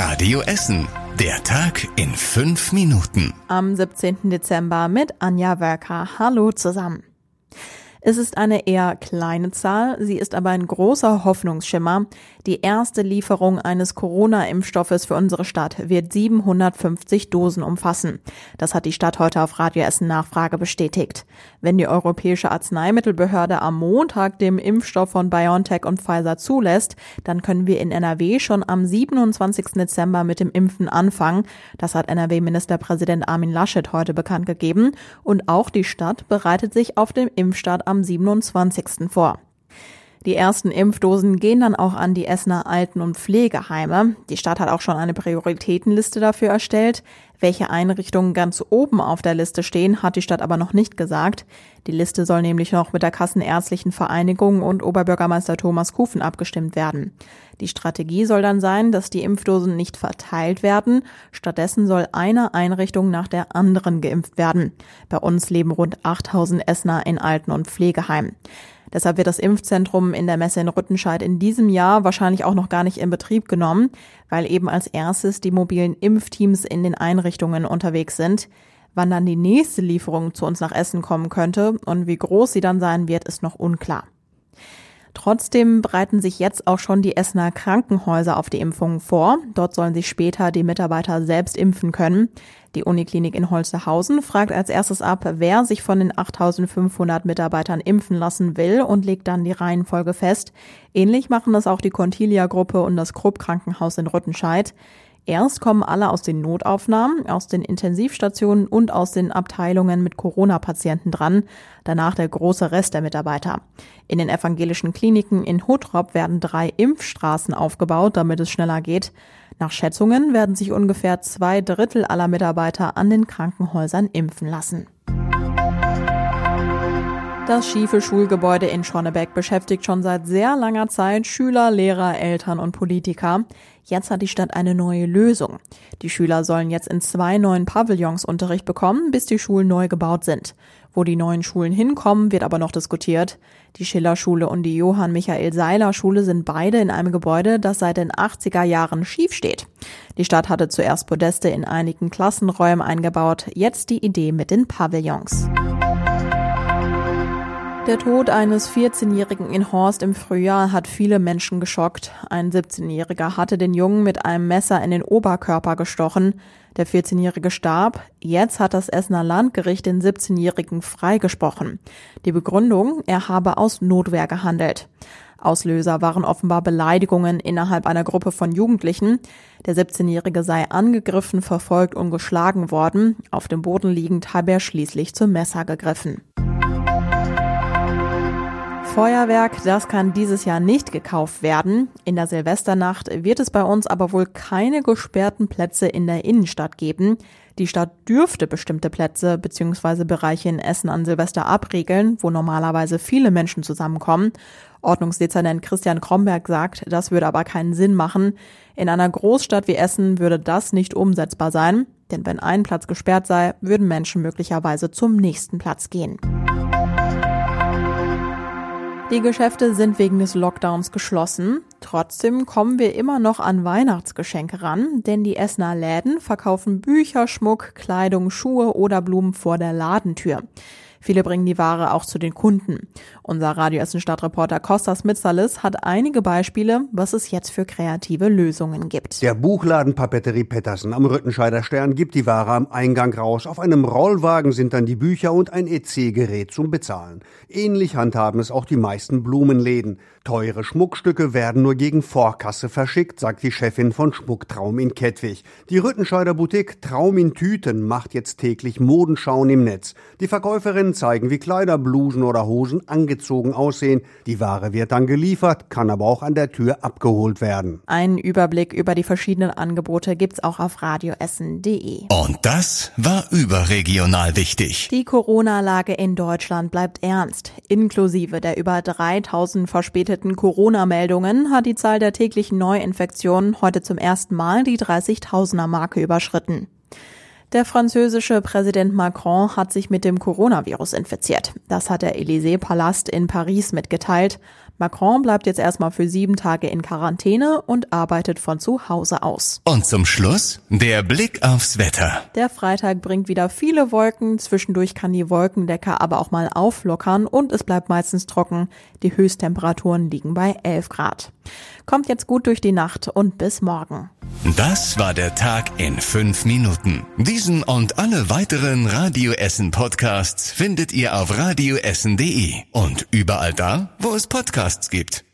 Radio Essen. Der Tag in fünf Minuten. Am 17. Dezember mit Anja Wölker. Hallo zusammen. Es ist eine eher kleine Zahl, sie ist aber ein großer Hoffnungsschimmer. Die erste Lieferung eines Corona-Impfstoffes für unsere Stadt wird 750 Dosen umfassen. Das hat die Stadt heute auf Radio Essen Nachfrage bestätigt. Wenn die Europäische Arzneimittelbehörde am Montag dem Impfstoff von BioNTech und Pfizer zulässt, dann können wir in NRW schon am 27. Dezember mit dem Impfen anfangen. Das hat NRW-Ministerpräsident Armin Laschet heute bekannt gegeben. Und auch die Stadt bereitet sich auf den Impfstart am 27. vor. Die ersten Impfdosen gehen dann auch an die Essener Alten- und Pflegeheime. Die Stadt hat auch schon eine Prioritätenliste dafür erstellt. Welche Einrichtungen ganz oben auf der Liste stehen, hat die Stadt aber noch nicht gesagt. Die Liste soll nämlich noch mit der Kassenärztlichen Vereinigung und Oberbürgermeister Thomas Kufen abgestimmt werden. Die Strategie soll dann sein, dass die Impfdosen nicht verteilt werden. Stattdessen soll eine Einrichtung nach der anderen geimpft werden. Bei uns leben rund 8000 Essener in Alten- und Pflegeheimen. Deshalb wird das Impfzentrum in der Messe in Rüttenscheid in diesem Jahr wahrscheinlich auch noch gar nicht in Betrieb genommen, weil eben als erstes die mobilen Impfteams in den Einrichtungen unterwegs sind. Wann dann die nächste Lieferung zu uns nach Essen kommen könnte und wie groß sie dann sein wird, ist noch unklar. Trotzdem bereiten sich jetzt auch schon die Essener Krankenhäuser auf die Impfungen vor. Dort sollen sich später die Mitarbeiter selbst impfen können. Die Uniklinik in Holsterhausen fragt als erstes ab, wer sich von den 8500 Mitarbeitern impfen lassen will und legt dann die Reihenfolge fest. Ähnlich machen das auch die Contilia-Gruppe und das Krupp Krankenhaus in Rüttenscheid. Erst kommen alle aus den Notaufnahmen, aus den Intensivstationen und aus den Abteilungen mit Corona-Patienten dran, danach der große Rest der Mitarbeiter. In den evangelischen Kliniken in Hottrop werden drei Impfstraßen aufgebaut, damit es schneller geht. Nach Schätzungen werden sich ungefähr zwei Drittel aller Mitarbeiter an den Krankenhäusern impfen lassen. Das schiefe Schulgebäude in Schonnebeck beschäftigt schon seit sehr langer Zeit Schüler, Lehrer, Eltern und Politiker. Jetzt hat die Stadt eine neue Lösung. Die Schüler sollen jetzt in zwei neuen Pavillons Unterricht bekommen, bis die Schulen neu gebaut sind. Wo die neuen Schulen hinkommen, wird aber noch diskutiert. Die Schillerschule und die Johann Michael Seiler Schule sind beide in einem Gebäude, das seit den 80er Jahren schief steht. Die Stadt hatte zuerst Podeste in einigen Klassenräumen eingebaut, jetzt die Idee mit den Pavillons. Der Tod eines 14-Jährigen in Horst im Frühjahr hat viele Menschen geschockt. Ein 17-Jähriger hatte den Jungen mit einem Messer in den Oberkörper gestochen. Der 14-Jährige starb. Jetzt hat das Essener Landgericht den 17-Jährigen freigesprochen. Die Begründung, er habe aus Notwehr gehandelt. Auslöser waren offenbar Beleidigungen innerhalb einer Gruppe von Jugendlichen. Der 17-Jährige sei angegriffen, verfolgt und geschlagen worden. Auf dem Boden liegend habe er schließlich zum Messer gegriffen. Feuerwerk, das kann dieses Jahr nicht gekauft werden. In der Silvesternacht wird es bei uns aber wohl keine gesperrten Plätze in der Innenstadt geben. Die Stadt dürfte bestimmte Plätze bzw. Bereiche in Essen an Silvester abriegeln, wo normalerweise viele Menschen zusammenkommen. Ordnungsdezernent Christian Kromberg sagt, das würde aber keinen Sinn machen. In einer Großstadt wie Essen würde das nicht umsetzbar sein, denn wenn ein Platz gesperrt sei, würden Menschen möglicherweise zum nächsten Platz gehen. Die Geschäfte sind wegen des Lockdowns geschlossen. Trotzdem kommen wir immer noch an Weihnachtsgeschenke ran, denn die Essener Läden verkaufen Bücher, Schmuck, Kleidung, Schuhe oder Blumen vor der Ladentür. Viele bringen die Ware auch zu den Kunden. Unser Radio Essen Stadtreporter Kostas Mitzalis hat einige Beispiele, was es jetzt für kreative Lösungen gibt. Der Buchladen Papeterie Pettersen am Rüttenscheider Stern gibt die Ware am Eingang raus. Auf einem Rollwagen sind dann die Bücher und ein EC-Gerät zum Bezahlen. Ähnlich handhaben es auch die meisten Blumenläden. Teure Schmuckstücke werden nur gegen Vorkasse verschickt, sagt die Chefin von Schmucktraum in Kettwig. Die Rüttenscheider Boutique Traum in Tüten macht jetzt täglich Modenschauen im Netz. Die Verkäuferinnen zeigen, wie Kleider, Blusen oder Hosen angezogen aussehen. Die Ware wird dann geliefert, kann aber auch an der Tür abgeholt werden. Einen Überblick über die verschiedenen Angebote gibt's auch auf radioessen.de. Und das war überregional wichtig. Die Corona-Lage in Deutschland bleibt ernst. Inklusive der über 3000 verspäteten Corona-Meldungen hat die Zahl der täglichen Neuinfektionen heute zum ersten Mal die 30.000er Marke überschritten. Der französische Präsident Macron hat sich mit dem Coronavirus infiziert. Das hat der Élysée-Palast in Paris mitgeteilt. Macron bleibt jetzt erstmal für sieben Tage in Quarantäne und arbeitet von zu Hause aus. Und zum Schluss der Blick aufs Wetter. Der Freitag bringt wieder viele Wolken, zwischendurch kann die Wolkendecker aber auch mal auflockern und es bleibt meistens trocken. Die Höchsttemperaturen liegen bei 11 Grad. Kommt jetzt gut durch die Nacht und bis morgen. Das war der Tag in fünf Minuten. Diesen und alle weiteren Radio Essen Podcasts findet ihr auf radioessen.de und überall da, wo es Podcasts gibt.